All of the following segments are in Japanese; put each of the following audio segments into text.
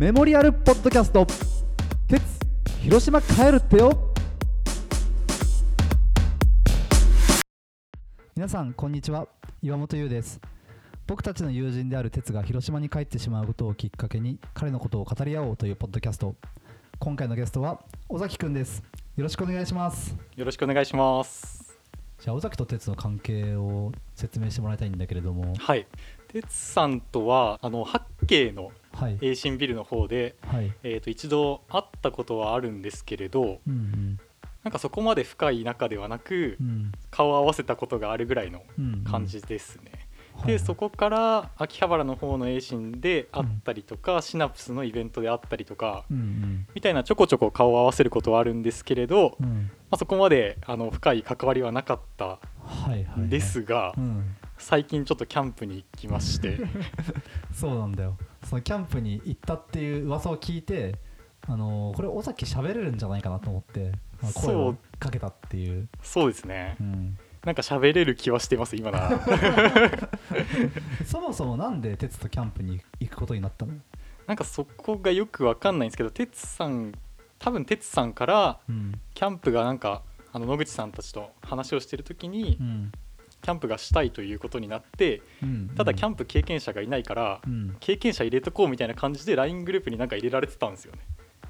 メモリアルポッドキャスト。鉄広島帰るってよ。皆さんこんにちは。岩本優です。僕たちの友人である鉄が広島に帰ってしまうことをきっかけに彼のことを語り合おうというポッドキャスト。今回のゲストは尾崎くんです。よろしくお願いします。よろしくお願いします。じゃあ尾崎と鉄の関係を説明してもらいたいんだけれども。はい。てつさんとはあの八景のはい栄新ビルの方で、はい。えー、と一度会ったことはあるんですけれど、うんうん。なんかそこまで深い仲ではなく、うん。顔を合わせたことがあるぐらいのうん感じですね。はい。でそこから秋葉原の方の栄新で会ったりとか、シナプスのイベントで会ったりとか、うんうん。みたいなちょこちょこ顔を合わせることはあるんですけれど、まうん。あ、そこまであの深い関わりはなかったはいはいはい。んですが、うん。最近ちょっとキャンプに行きまして。そうなんだよそのキャンプに行ったっていう噂を聞いてあのーこれ尾崎喋れるんじゃないかなと思ってまあ声をかけたっていう。そうですね。うん、なんか喋れる気はしています今なら。そもそもなんで哲とキャンプに行くことになったの？なんかそこがよくわかんないんですけど哲さん多分哲さんからうん。キャンプがなんかあの野口さんたちと話をしてる時にうんキャンプがしたいということになってうんただキャンンプ経験者がいないからうん。経験者入れとこうみたいな感じで LINE グループになんか入れられてたんですよね。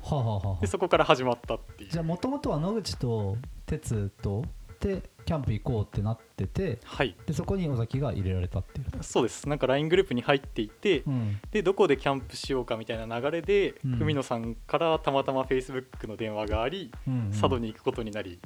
はあ、はあはあでそこから始まったっていう。じゃあもともとは野口と哲とでキャンプ行こうってなっててはい。でそこに尾崎が入れられたっていう。そうです。なんか LINE グループに入っていてうん。でどこでキャンプしようかみたいな流れで、うん。海野さんからたまたま Facebook の電話があり、うんうん。佐渡に行くことになり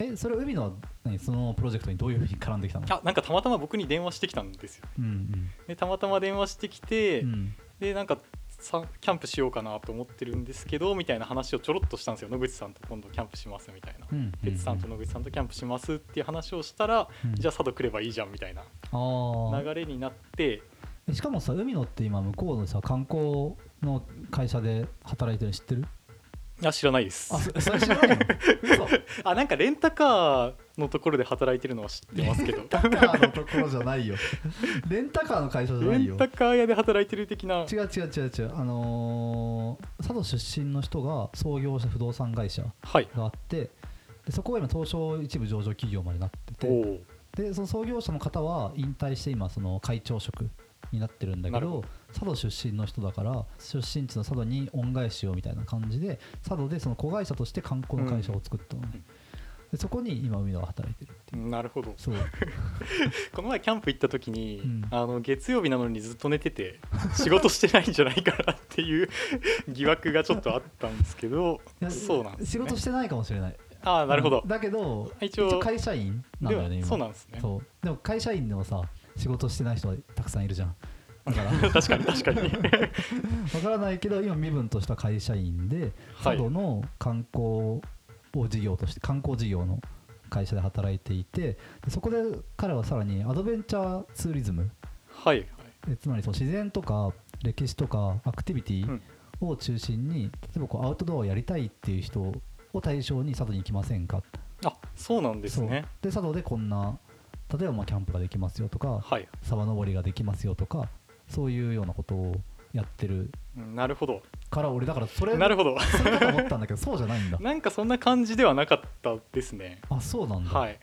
えそれ海野は何そのプロジェクトにどういうふうに絡んできたの？あなんかたまたま僕に電話してきたんですよ。うんでたまたま電話してきて、うん。うんでなんかさキャンプしようかなと思ってるんですけどみたいな話をちょろっとしたんですよ。野口さんと今度キャンプしますみたいな。うん哲さんと野口さんとキャンプしますっていう話をしたら、うん。じゃあ佐渡来ればいいじゃんみたいな流れになってえしかもさ海野って今向こうのさ観光の会社で働いてるの知ってる？あ知らないです。あそ それ知らないの？嘘。あなんかレンタカーのところで働いてるのは知ってますけど。レンタカーのところじゃないよ。レンタカーの会社じゃないよ。レンタカー屋で働いてる的な。違う違う違う違う。あのー佐渡出身の人が創業した不動産会社はい。があってでそこが今東証一部上場企業までなってて。でその創業者の方は引退して今その会長職になってるんだけど佐渡出身の人だから出身地の佐渡に恩返しをみたいな感じで佐渡でその子会社として観光の会社を作ったのね、うん。でそこに今海野は働いてるっていう。なるほど。そう。この前キャンプ行った時に、うん。あの月曜日なのにずっと寝てて仕事してないんじゃないかなっていう 疑惑がちょっとあったんですけどそうなんね、仕事してないかもしれない。ああなるほど。うん、だけど一応会社員なんだよねそうなんですね。そう。でも会社員でもさ仕事してない人はたくさんいるじゃん。だから確かに確かに。わからないけど今身分とした会社員ではい。佐渡の観光を事業として観光事業の会社で働いていてでそこで彼はさらにアドベンチャーツーリズム。はい。つまりその自然とか歴史とかアクティビティうん。を中心に、例えばこうアウトドアをやりたいっていう人を対象に佐渡に行きませんか？あそうなんですね。で佐渡でこんな例えばまあキャンプができますよとかはい。沢登りができますよとかそういうようなことをやってる。うんなるほど。から俺だからそれなるほど。それだと思ったんだけど そうじゃないんだ。なんかそんな感じではなかったですね。あそうなんだ、はい、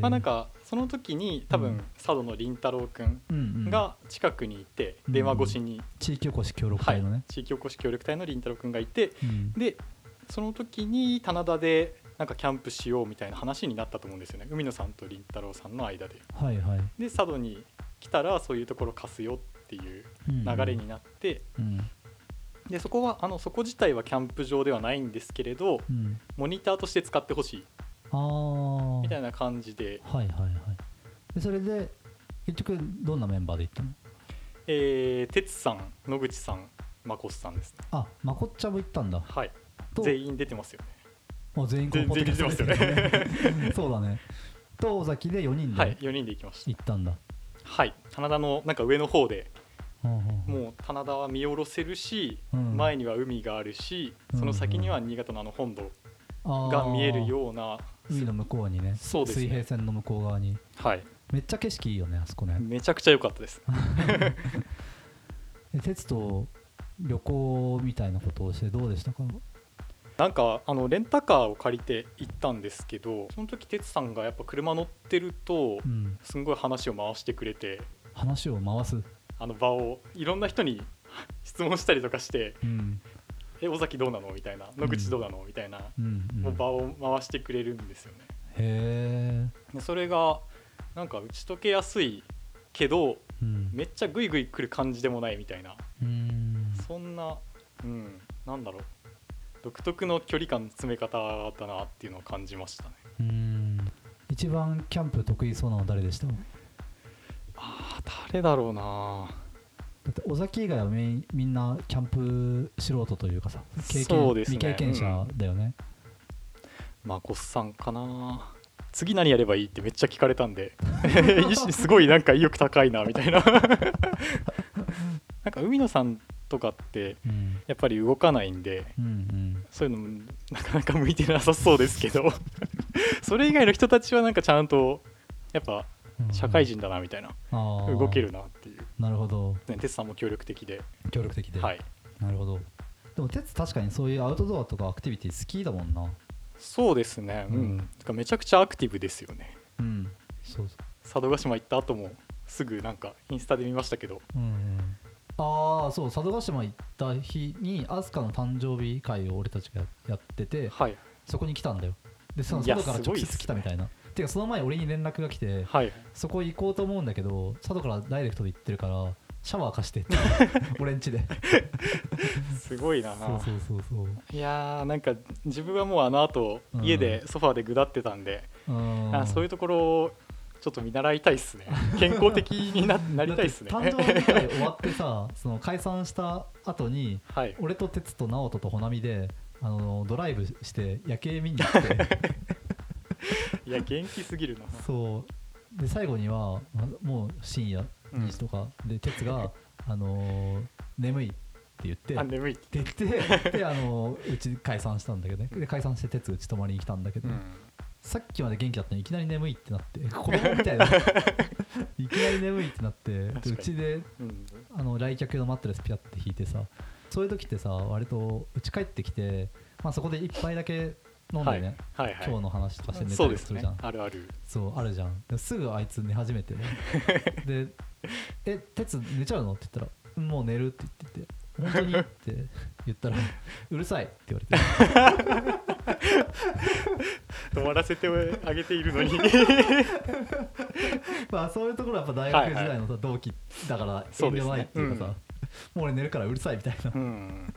まあなんかその時に多分、うん。佐渡の凛太郎くんうんうん、が近くにいて、うん電話越しに、地域おこし協力はい隊のね、地域おこし協力隊の凛太郎くんがいてうん。でその時に棚田でなんかキャンプしようみたいな話になったと思うんですよね。海野さんと凛太郎さんの間で。はいはい、で佐渡に来たらそういうところ貸すよっていう流れになって、うん。でそこはあのそこ自体はキャンプ場ではないんですけれどうん。モニターとして使ってほしい。ああみたいな感じで、はいはいはい。でそれで結局どんなメンバーで行ったの？えー、哲さん野口さんまこっさんですね。あまこっちゃんも行ったんだ。はい。と全員出てますよねあ全員このポッドキャスト全員出てますね。そうだね。と尾崎で4人はいで4人で行きました。行ったんだ、はい棚田のなんか上の方でうんうんうん。もう棚田は見下ろせるし、うん。前には海があるしその先には新潟のあの本土が見えるような海の向こうにね。そうですね。水平線の向こう側に。はい。めっちゃ景色いいよねあそこね。めちゃくちゃ良かったです。え鉄と旅行みたいなことをしてどうでしたか？なんかあのレンタカーを借りて行ったんですけどその時哲さんがやっぱ車乗ってるとうん。すんごい話を回してくれて話を回す？あの場をいろんな人に 質問したりとかしてうん「え尾崎どうなの?」みたいな「野口どうなの?」みたいな、うんうんもう場を回してくれるんですよね。へえでそれがなんか打ち解けやすいけどうん。めっちゃグイグイ来る感じでもないみたいな。うん。そんなうん。なんだろう独特の距離感の詰め方だなっていうのを感じましたね。うん。一番キャンプ得意そうなのは誰でした？だあー誰だろうな。って尾崎以外はみみんなキャンプ素人というかさ経験、そうですね。未経験者だよね、まこっさんかな。次何やればいいってめっちゃ聞かれたんで。すごいなんか意欲高いなみたいな。なんか海野さんとかってうんやっぱり動かないんでうんうん。そういうのもなかなか向いてなさそうですけど それ以外の人たちはなんかちゃんとやっぱうん社会人だなみたいな、あー動けるなっていう、なるほど。ね、哲さんも協力的で、協力的で、はい、なるほど。でも哲確かにそういうアウトドアとかアクティビティ好きだもんな。そうですね、うん。うん。てかめちゃくちゃアクティブですよね。うん。そうそ佐渡島行った後もすぐなんかインスタで見ましたけど。ううんうんああそう佐渡島行った日に飛鳥の誕生日会を俺たちがややっててはい。そこに来たんだよ。でその佐渡から直接来たみたいな。ていうかその前俺に連絡が来てはい。そこ行こうと思うんだけど佐渡からダイレクトで行ってるからシャワー貸してって 俺んちで。すごいな。そうそうそうそう。いやーなんか自分はもうあの後うん。家でソファーでぐだってたんで、うん。あそういうところをちょっと見習いたいっすね。健康的にななりたいっすね。誕生日会終わってさその解散した後にはい。俺と哲と直人と穂波であのドライブして夜景見に行って。いや元気すぎるな。そう。で最後にはまもう深夜2時とか、で哲が、あのー眠いって言ってあ眠い。ってって言ってで、あのーうち解散したんだけどね。で解散して哲うち泊まりに来たんだけど、うんさっきまで元気だったのにいきなり眠いってなって 子供みたいな。いきなり眠いってなってでうちでうん。あの来客のマットレスピャって引いてさそういう時ってさ割とうち帰ってきて、まあ、そこで一杯だけ飲んでね、はい。はい今日の話とかして寝たりするじゃん。あるある。そうあるじゃん。ですぐあいつ寝始めて で「え鉄寝ちゃうの?」って言ったらうん「もう寝る」って言ってて「本当に?」って言ったら「うるさい」って言われて 止まらせてあげているのに。まあそういうところはやっぱ大学時代のさ同期だから遠慮ないっていうかさもう俺寝るからうるさいみたいな。うん。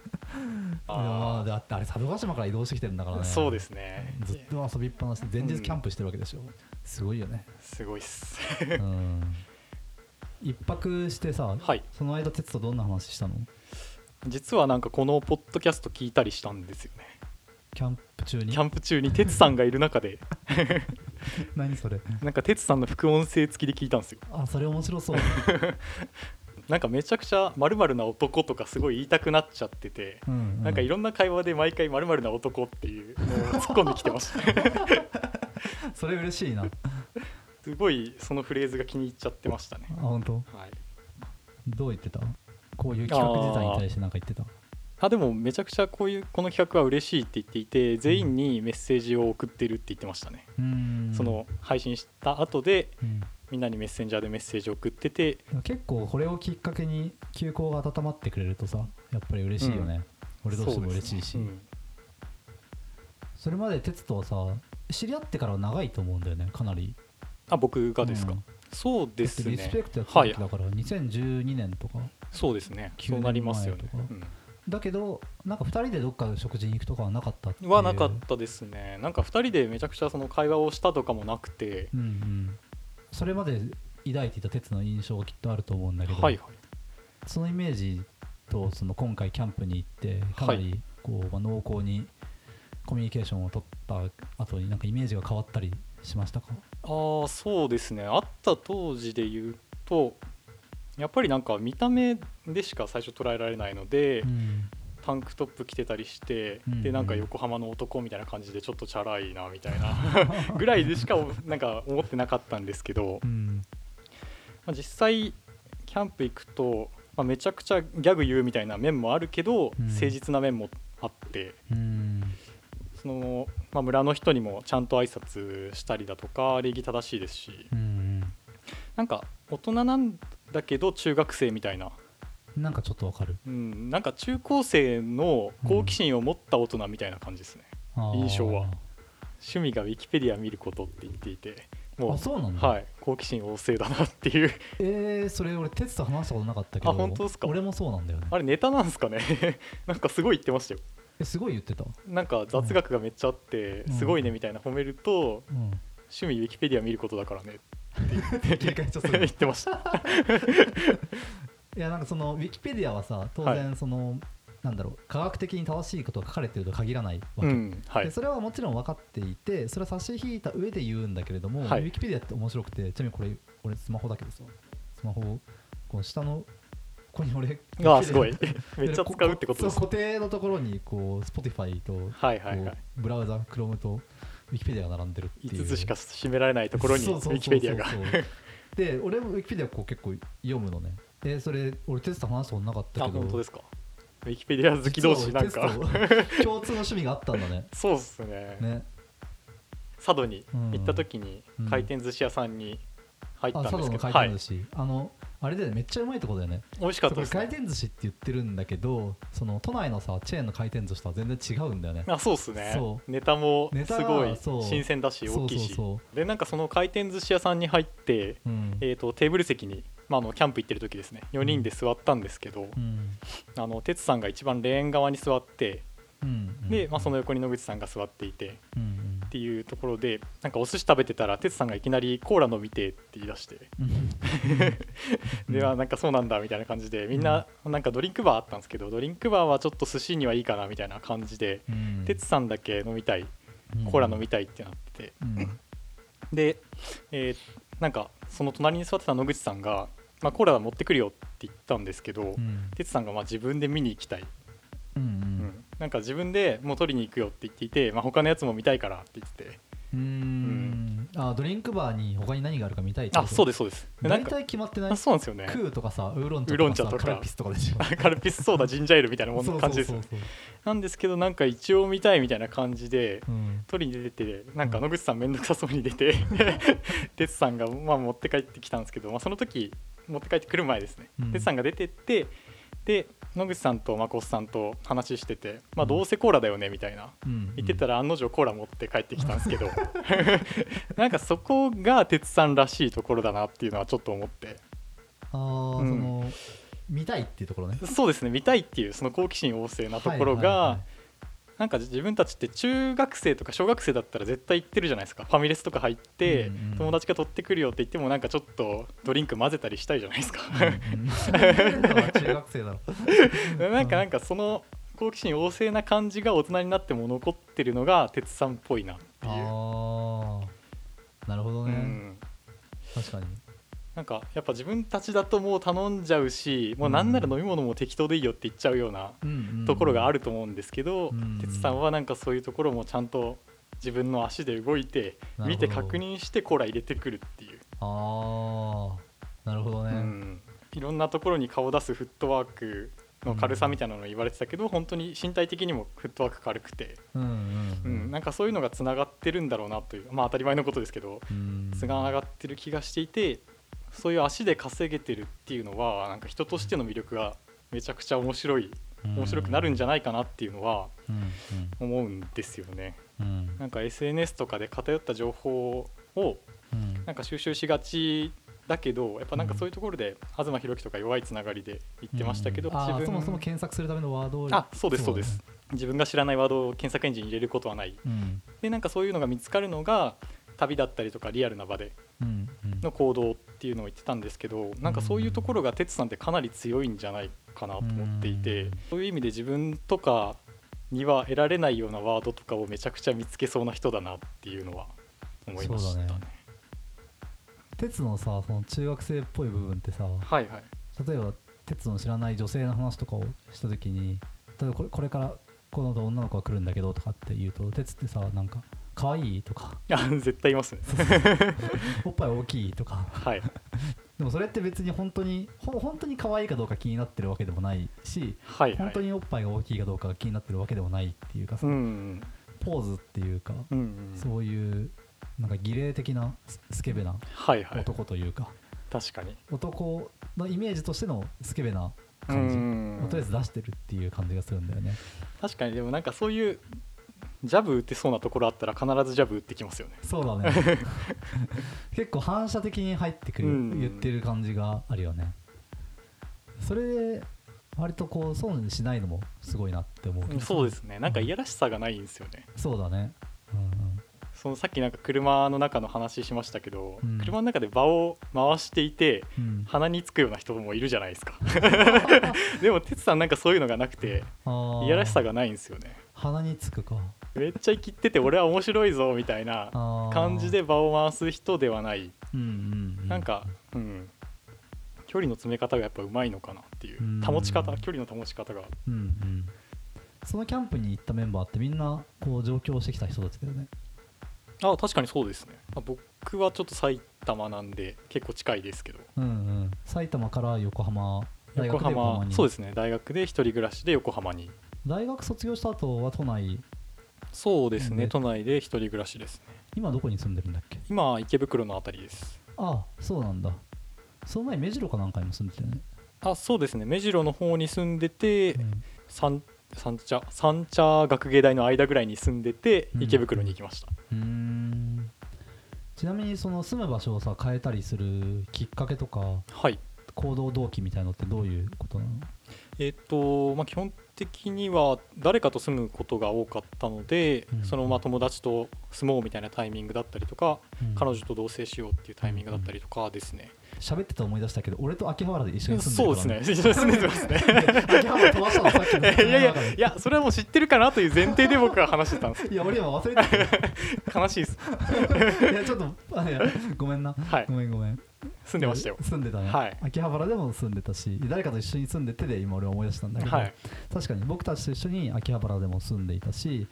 あだってあれ佐渡島から移動してきてるんだからね。そうですね。ずっと遊びっぱなしで前日キャンプしてるわけでしょ、すごいよね。すごいっす。うん。一泊してさ、はい。その間哲とどんな話したの？実はなんかこのポッドキャスト聞いたりしたんですよねキャンプ中に？キャンプ中に哲さんがいる中で。何それ？なんか哲さんの副音声付きで聞いたんですよ。あそれ面白そう。なんかめちゃくちゃ〇〇な男とかすごい言いたくなっちゃってて、うん、うん、なんかいろんな会話で毎回〇〇な男っていうのを突っ込んできてました。それ嬉しいな。あすごいそのフレーズが気に入っちゃってましたね。本当？はい。どう言ってた？こういう企画自体に対して何か言ってた？あでもめちゃくちゃこういうこの企画は嬉しいって言っていて全員にメッセージを送ってるって言ってましたね、うーん。その配信した後でうん。みんなにメッセンジャーでメッセージを送ってて結構これをきっかけに休校が温まってくれるとさやっぱり嬉しいよね、俺としても嬉しいし。そ,、ね。うん。れまで哲とはさ知り合ってからは長いと思うんだよねかなり。あ僕がですか、うん。そうですね。リスペクトやってたはい時だから2012年とか。そうですね。9そうなりますよね。年前とかだけどなんか2人でどっか食事に行くとかはなかったはなかったですね。なんか2人でめちゃくちゃその会話をしたとかもなくて。うんうん。それまで抱いていた哲の印象がきっとあると思うんだけど、はいはい。そのイメージとその今回キャンプに行ってかなりこう、まあ、濃厚にコミュニケーションを取った後になんかイメージが変わったりしましたか？ああそうですね。会った当時で言うとやっぱりなんか見た目でしか最初捉えられないので、うん。タンクトップ着てたりして、うんでなんか横浜の男みたいな感じでちょっとチャラいなみたいな ぐらいでしかなんか思ってなかったんですけど、うん。まあ、実際キャンプ行くと、ままあ、めちゃくちゃギャグ言うみたいな面もあるけど、うん。誠実な面もあってうん。その、まあ、村の人にもちゃんと挨拶したりだとか礼儀正しいですし。うん。なんか大人なんだけど中学生みたいな、なんかちょっとわかる。うん、なんか中高生の好奇心を持った大人みたいな感じですね、あー。印象は。趣味がウィキペディア見ることって言っていて。もあうそうなんだ、はい。好奇心旺盛だなっていう。えー、それ俺哲と話したことなかったけど。あ本当ですか？俺もそうなんだよね。あれネタなんですかね？なんかすごい言ってましたよ。えすごい言ってた、なんか雑学がめっちゃあって、うん。すごいねみたいな褒めると、うん、趣味ウィキペディア見ることだからね切り替え ちゃ言ってました。いやなんかそのウィキペディアはさ当然その、なんだろう科学的に正しいことが書かれてるとは限らないわけ、うんはい。でそれはもちろん分かっていてそれは差し引いた上で言うんだけれども、はい。ウィキペディアって面白くてちなみにこれ俺スマホだけどさスマホこの下のここに俺ああすごい。めっちゃ使うってことです。固定のところにこう Spotify とはいはいブラウザ Chrome とウィキペディアが並んでるっていう。5つしか締められないところにウィキペディアが。で俺もウィキペディアこう結構読むのね。でそれ俺テスト話したことなかったあけど。本当ですか？ウィキペディア好き同士なんか。共通の趣味があったんだね。そうっすね。ね。佐渡にうん行った時にうん。回転寿司屋さんに入ったあんですけど、回はい転寿司、あのあれだよねめっちゃうまいとこだよね。美味しかったですね。回転寿司って言ってるんだけどその都内のさチェーンの回転寿司とは全然違うんだよね。あそうっすね。そネタもすごい新鮮だし大きいし。でなんかその回転寿司屋さんに入って、ううん。えー、とテーブル席に、まあ、あのキャンプ行ってる時ですね。4人で座ったんですけど、うん。あの哲さんが一番レーン側に座ってうんで、まあ、その横に野口さんが座っていてうんっていうところでなんかお寿司食べてたら哲さんがいきなりコーラ飲みてえって言い出して。ではなんかそうなんだみたいな感じでみんななんかドリンクバーあったんですけどドリンクバーはちょっと寿司にはいいかなみたいな感じでうん。哲さんだけ飲みたいコーラ飲みたいってなってで、えーなんかその隣に座ってた野口さんが、まあ、コーラは持ってくるよって言ったんですけどうん。哲さんがまあ自分で見に行きたい、うんううん。んなんか自分でもう取りに行くよって言っていて、まあ、他のやつも見たいからって言ってて。うーん。あドリンクバーに他に何があるか見たいってあそうでですそうです。大体決まってない？あそうなんですよね。クーとかさウーロン茶ウーロン茶とか。カルピスとかでしょ？カルピスソーダジンジャーエールみたいなもんそう感じですなんですけどなんか一応見たいみたいな感じでそううん。取りに出ててなんか野口さん面倒くさそうに出て 哲さんがまあ持って帰ってきたんですけど、まあ、その時持って帰ってくる前ですね。うん。哲さんが出てってで野口さんとまこっさんと話してて、まあ、どうせコーラだよねみたいな。うん。言ってたら案の定コーラ持って帰ってきたんですけど。なんかそこが哲さんらしいところだなっていうのはちょっと思って。あーうん。その見たいっていうところね。そうですね見たいっていうその好奇心旺盛なところが、はいはいはいなんか自分たちって中学生とか小学生だったら絶対行ってるじゃないですか。ファミレスとか入って、友達が取ってくるよって言ってもなんかちょっとドリンク混ぜたりしたいじゃないですか、中学生だろなんかなんかその好奇心旺盛な感じが大人になっても残ってるのが哲さんっぽいなっていう、ああなるほどね、うん、確かになんかやっぱ自分たちだともう頼んじゃうしもうなんなら飲み物も適当でいいよって言っちゃうようなところがあるると思うんですけどうん哲さんはなんかそういうところもちゃんと自分の足で動いて見て確認してコーラ入れてくるっていう、ああなるほどね、うん、いろんなところに顔出すフットワークの軽さみたいなのを言われてたけど、本当に身体的にもフットワーク軽くて、うんうんううん。んなんかそういうのがつながってるんだろうなというまあ当たり前のことですけどうん。つながってる気がしていてそういう足で稼げてるっていうのはなんか人としての魅力がめちゃくちゃ面白い面白くなるんじゃないかなっていうのはうん思うんですよね。うん。うんなんか SNS とかで偏った情報をうん。なんか収集しがちだけどやっぱなんかそういうところで東博樹とか弱いつながりで言ってましたけど、うん。自分そもそも検索するためのワードをあそうですそうでだす、自分が知らないワードを検索エンジンに入れることはない。ねうん。でなんかそういうのが見つかるのが旅だったりとかリアルな場でうんうん。の行動っていうのを言ってたんですけどなんかそういうところが哲さんってかなり強いんじゃないかなと思っていて、うん。そういう意味で自分とかには得られないようなワードとかをめちゃくちゃ見つけそうな人だなっていうのは思いましたね。鉄のさその中学生っぽい部分ってさはいはい。例えば鉄の知らない女性の話とかをした時に例えばこれこれからこの後女の子が来るんだけどとかって言うと鉄ってさなんか可愛いとか。絶対いますね。おっぱい大きいとか。はい。でもそれって別に本当にほ本当に可愛いかどうか気になってるわけでもないしはいはい。本当におっぱいが大きいかどうかが気になってるわけでもないっていうかさ、うんポーズっていうか、うんうんそういうなんか儀礼的なススケベなはいはい。男というか、確かに。男のイメージとしてのスケベなう感じん。をとりあえず出してるっていう感じがするんだよね。確かにでもなんかそういうジャブ打てそうなところあったら必ずジャブ打ってきますよね。そうだね。結構反射的に入ってくる、うん。言ってる感じがあるよね。それで割とこう損にしないのもすごいなって思うそうですね。なんかいやらしさがないんですよね。そうだね。うんそのさっきなんか車の中の話しましたけど、うん。車の中で場を回していてうん。鼻につくような人もいるじゃないですか。でも哲さんなんかそういうのがなくていやらしさがないんですよね。鼻につくかめっちゃ生きってて俺は面白いぞみたいな感じで場を回す人ではない。うんうんうん。なんかうん。距離の詰め方がやっぱうまいのかなっていう。うん。保ち方距離の保ち方が。うんうん。そのキャンプに行ったメンバーってみんなこう上京してきた人たちだよね。あ確かにそうですね。あ僕はちょっと埼玉なんで結構近いですけど。うんうん。埼玉から横浜横浜そうですね。大学で一人暮らしで横浜に。大学卒業した後は都内そうですね。ね都内で一人暮らしですね。今どこに住んでるんだっけ？今池袋のあたりです。あそうなんだ。その前目白かなんかにも住んでたよね、あそうですね。目白の方に住んでて、うん。三三茶三茶学芸大の間ぐらいに住んでてうん。池袋に行きました、うーん。ちなみにその住む場所をさ変えたりするきっかけとかはい。行動動機みたいのってどういうことなの？えっ、と、まあ、基本的には誰かと住むことが多かったので、うん。そのまあ友達と住もうみたいなタイミングだったりとか、うん。彼女と同棲しようっていうタイミングだったりとかですね、喋ってて思い出したけど俺と秋葉原で一緒に住んそうでるからですね。一緒に住んでますね。秋葉原飛ばしたのさっきの。いやいやいやそれはもう知ってるかなという前提で僕は話してたんです。いや俺今忘れて 悲しいです。たいやちょっとあいやごめんな。はい。ごめんごめん住んでましたよ。住んでたね、はい。秋葉原でも住んでたし誰かと一緒に住んでてで今俺思い出したんだけど、はい。確かに僕たちと一緒に秋葉原でも住んでいたし、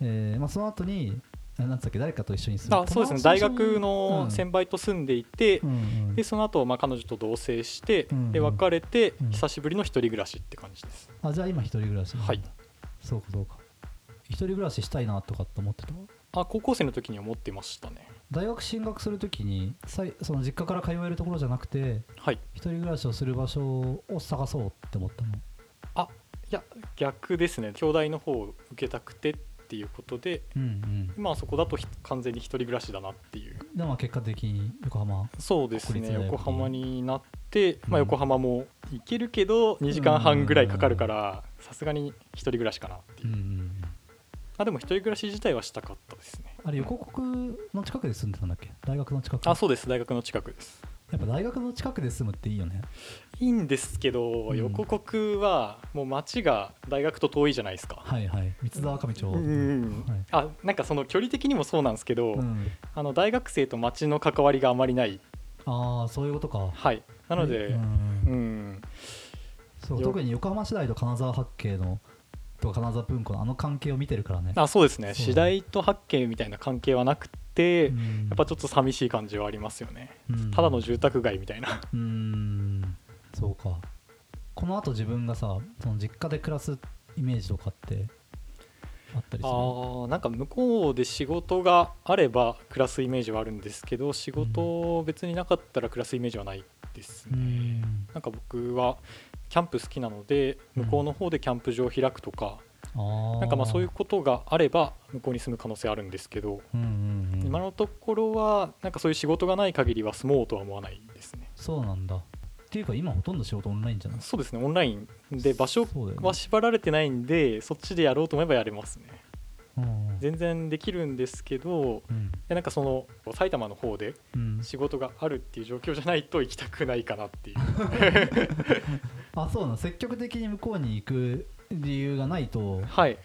えーまあ、その後にあなんつったっけ誰かと一緒に住んであそうですね。大学のうん。先輩と住んでいて、うんうんでその後まあ彼女と同棲して、うんで別れて、うん。久しぶりの一人暮らしって感じです。あじゃあ今一人暮らしはい。そうかそうか。一人暮らししたいなとかって思ってた？あ高校生の時に思ってましたね大学進学するときにさいその実家から通えるところじゃなくてはい。一人暮らしをする場所を探そうって思ったの。いや逆ですね。兄弟の方を受けたくてっていうことでうんうん。今はそこだとひ完全に一人暮らしだなっていう。でまあ結果的に横浜そうですね。横浜になって、まあ、うん横浜も行けるけど2時間半ぐらいかかるからさすがに一人暮らしかなっていう、うんうんあでも一人暮らし自体はしたかったですねあれ横国の近くで住んでたんだっけ？大学の近く？あそうです。大学の近くです。やっぱ大学の近くで住むっていいよね。いいんですけど、うん。横国はもう町が大学と遠いじゃないですか、はいはい。三沢上町。うんはい。あなんかその距離的にもそうなんですけど、うん。あの大学生と町の関わりがあまりない。ああそういうことか。はい。なので、うん。うん。よそう特に横浜市大と金沢八景のとか金沢文庫のあの関係を見てるからね。あそうですね。次第と八景みたいな関係はなくて、うん。やっぱちょっと寂しい感じはありますよね、うん。ただの住宅街みたいな。うーん。そうか。このあと自分がさその実家で暮らすイメージとかってあったりする？あーなんか向こうで仕事があれば暮らすイメージはあるんですけど仕事別になかったら暮らすイメージはないですうね、ん。なんか僕はキャンプ好きなので向こうの方でキャンプ場を開くとか、あー。なんかまあそういうことがあれば向こうに住む可能性あるんですけど、うんうんうん。今のところはなんかそういう仕事がない限りは住もうとは思わないですね。そうなんだ。っていうか今ほとんど仕事オンラインじゃない？そうですねオンラインで場所は縛られてないんでそっちでやろうと思えばやれますね。うん全然できるんですけどうん。でなんかその埼玉の方でうん。仕事があるっていう状況じゃないと行きたくないかなっていう あそうなの積極的に向こうに行く理由がないとはい。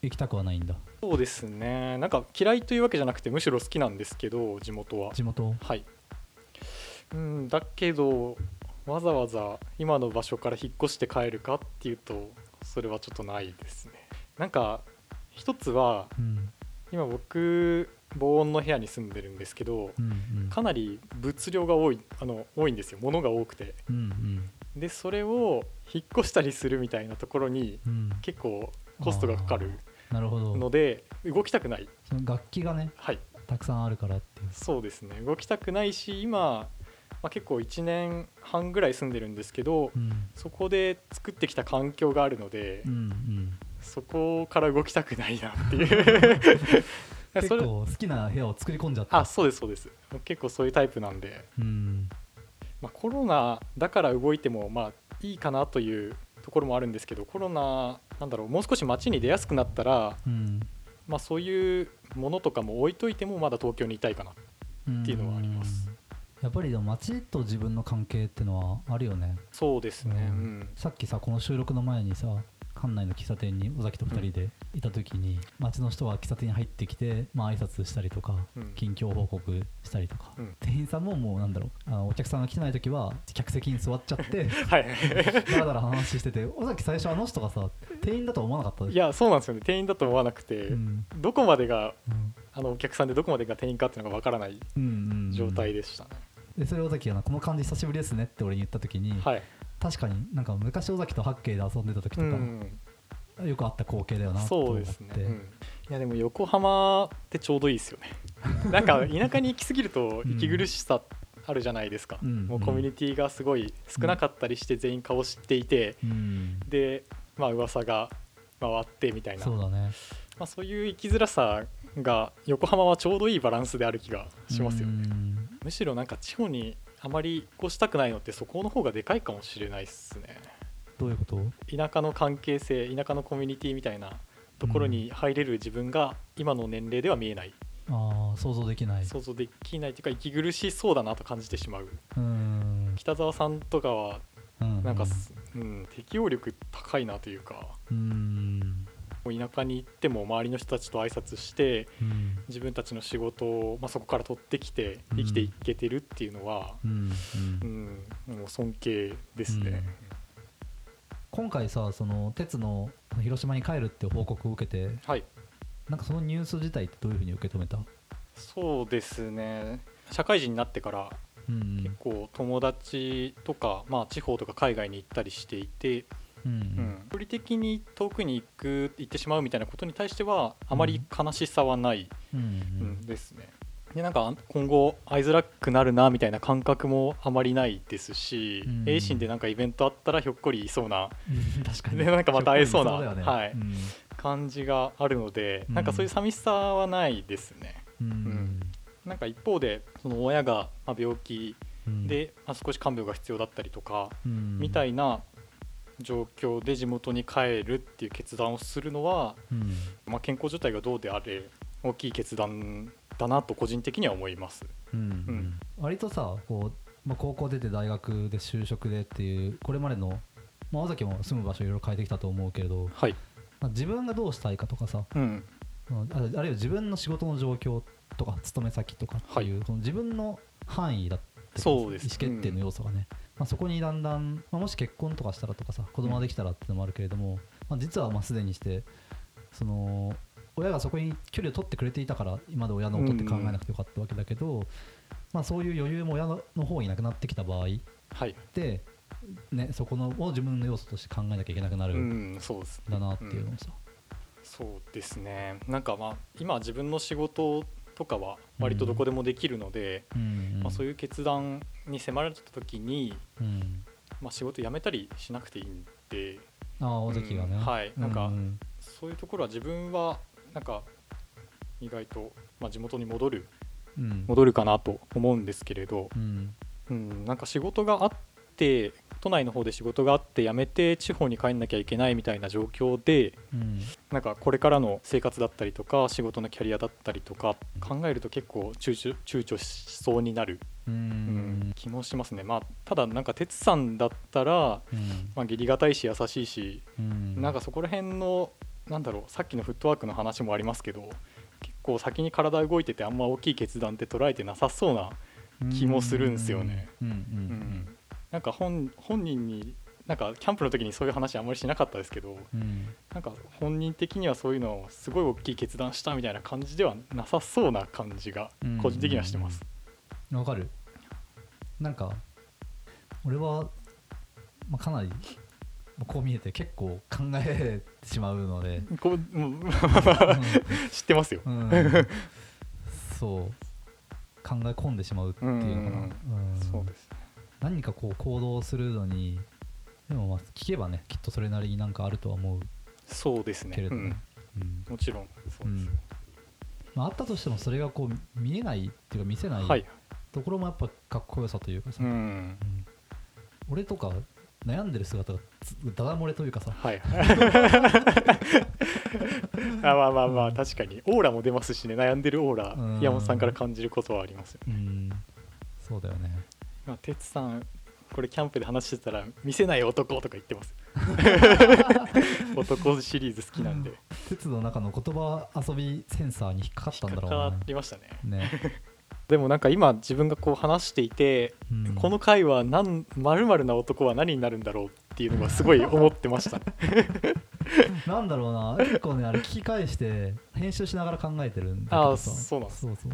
行きたくはないんだ。そうですね。なんか嫌いというわけじゃなくてむしろ好きなんですけど地元は。地元？はい。うんだけどわざわざ今の場所から引っ越して帰るかっていうとそれはちょっとないですね。なんか一つはうん。今僕防音の部屋に住んでるんですけどうんうん。かなり物量が多いあの多いんですよ。物が多くて。うんうんでそれを引っ越したりするみたいなところにうん。結構コストがかかるので動きたくない。その楽器がねはい。たくさんあるからっていう。そうですね。動きたくないし今、まあ、結構1年半ぐらい住んでるんですけどうん。そこで作ってきた環境があるので、うんうん。そこから動きたくないなっていう。結構好きな部屋を作り込んじゃった。あそうですそうです。結構そういうタイプなんで、うんまあ、コロナだから動いてもまあいいかなというところもあるんですけどコロナなんだろうもう少し街に出やすくなったら、うん。まあ、そういうものとかも置いといてもまだ東京にいたいかなっていうのはあります。うん。やっぱりでも街と自分の関係ってのはあるよね。そうですね、ううんん。さっきさこの収録の前にさ館内の喫茶店に尾崎と2人でいた時に、街の人は喫茶店に入ってきて、まあ挨拶したりとか、うん。近況報告したりとか、うん。店員さんももうなんだろうあのお客さんが来てない時は客席に座っちゃって はい。だらだら話してて尾崎最初あの人がさ店員だと思わなかった？いやそうなんですよね。店員だと思わなくて、うん。どこまでがうん。あのお客さんでどこまでが店員かっていうのがわからないうんうんうん。状態でしたね、でそれ尾崎がなこの感じ久しぶりですねって俺に言った時に、はい、確かになんか昔尾崎と八景で遊んでた時とか、うん、よくあった光景だよなとそ思って。うですね、うん。いやでも横浜ってちょうどいいですよね。なんか田舎に行き過ぎると息苦しさあるじゃないですか、うん。もうコミュニティがすごい少なかったりして全員顔知っていて、うん。でまあ噂が回ってみたいな。そうだね。まあ、そういう生きづらさが横浜はちょうどいいバランスである気がしますよね。うん。むしろなんか地方にあまり引っ越したくないのってそこの方がでかいかもしれないですね。どういうこと？田舎の関係性田舎のコミュニティみたいなところに入れる自分が今の年齢では見えない、ああ想像できない。想像できないというか息苦しそうだなと感じてしまう。うん。北沢さんとかはうんなんかす、うん、適応力高いなというか。うんもう田舎に行っても周りの人たちと挨拶してうん。自分たちの仕事を、まあ、そこから取ってきて生きていけてるっていうのは、うんもう尊敬ですね。今回さその鉄の広島に帰るっていう報告を受けてはい。なんかそのニュース自体ってどういうふうに受け止めた？そうですね。社会人になってからうん。結構友達とか、まあ、地方とか海外に行ったりしていて、うんうん。距離的に遠くに行く行ってしまうみたいなことに対してはあまり悲しさはない、うんですね。でなんか今後会いづらくなるなみたいな感覚もあまりないですし、うん。A 心でなんかイベントあったらひょっこりいそうなうん。確かに。でなんかまた会えそうなね。はい。うん。感じがあるので、うん。なんかそういう寂しさはないですね。うん。なんか一方でその親がまあ病気うん。で、まあ、少し看病が必要だったりとか、うん。みたいな状況で地元に帰るっていう決断をするのは、うん。まあ、健康状態がどうであれ大きい決断だなと個人的には思います。うんん。割とさこう、まあ、高校出て大学で就職でっていうこれまでの、まあ、尾崎も住む場所いろいろ変えてきたと思うけれど、はい、まあ、自分がどうしたいかとかさうん。ああるいは自分の仕事の状況とか勤め先とかっていう、その自分の範囲だってそうです。意思決定の要素がね、まあ、そこにだんだん、まあ、もし結婚とかしたらとかさ子供ができたらってのもあるけれども、まあ、実はまあすでにしてその親がそこに距離を取ってくれていたから今まで親のことって考えなくてよかったわけだけど、まあ、そういう余裕も親の方になくなってきた場合っはい。て、ね、そこのを自分の要素として考えなきゃいけなくなるうんだなっていうのもさ、そうですね。なんかまあ今自分の仕事とかは割とどこでもできるので、うん。まあ、そういう決断に迫られた時に、うん。まあ、仕事辞めたりしなくていいんで。ああ尾関がね、うん。はい。なんかうん。そういうところは自分はなんか意外と、まあ、地元に戻るうん。戻るかなと思うんですけれど、うん。うん、なんか仕事があって都内の方で仕事があって辞めて地方に帰んなきゃいけないみたいな状況でうん。なんかこれからの生活だったりとか仕事のキャリアだったりとか考えると結構躊躇しそうになる、ううん。ん気もしますね。まあ、ただなんか哲さんだったら、うん。まあ、義理堅いし優しいしうん。なんかそこら辺のなんだろうさっきのフットワークの話もありますけど結構先に体動いててあんま大きい決断って捉えてなさそうな気もするんすよね。うんなんか本本人になんかキャンプの時にそういう話あんまりしなかったですけどうん。なんか本人的にはそういうのをすごい大きい決断したみたいな感じではなさそうな感じが個人的にはしてます。わかる。なんか俺は、まあ、かなりまあこう見えて結構考えてしまうので、こうもう知ってますよ。うん。うんそう。考え込んでしまうっていうのかな、うん。うん。そうです。ね。何かこう行動するのにでもまあ聞けばねきっとそれなりになんかあるとは思う。そうですね。けれどねうん、うん。もちろんそうです。まあ、あったとしてもそれがこう見えないっていうか見せないはい。ところもやっぱかっこよさというかさ、うん。うん。俺とか悩んでる姿がつダダ漏れというかさ。はい。あまあまあまあ確かに。オーラも出ますしね。悩んでるオーラうん。山本さんから感じることはありますよね。うん。そうだよねまあ哲さんこれキャンプで話してたら見せない男とか言ってます。男シリーズ好きなんで。鉄の中の言葉遊びセンサーに引っかかったんだろうな引っかかりましたね。ね、でもなんか今自分がこう話していて、うんこの回は何〇〇な男は何になるんだろうっていうのがすごい思ってました。なんだろうな結構ねあれ聞き返して編集しながら考えてるんだけああどさそうなんですそうそう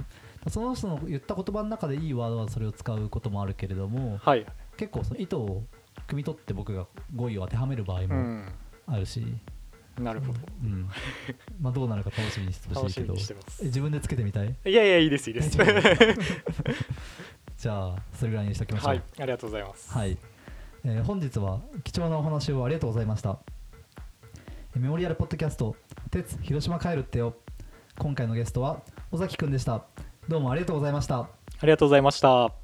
その人の言った言葉の中でいいワードはそれを使うこともあるけれどもはい。結構その意図を汲み取って僕が語彙を当てはめる場合もうん。あるし、なるほど。うんまあどうなるか楽しみにしてほ楽しいけど。自分でつけてみたい？いやいやいいですいいです。じゃあそれぐらいにしておきましょうはい、ありがとうございます。はい、えー本日は貴重なお話をありがとうございましたえーメモリアルポッドキャスト「鉄広島帰るってよ」今回のゲストは尾崎くんでしたどうもありがとうございましたありがとうございました。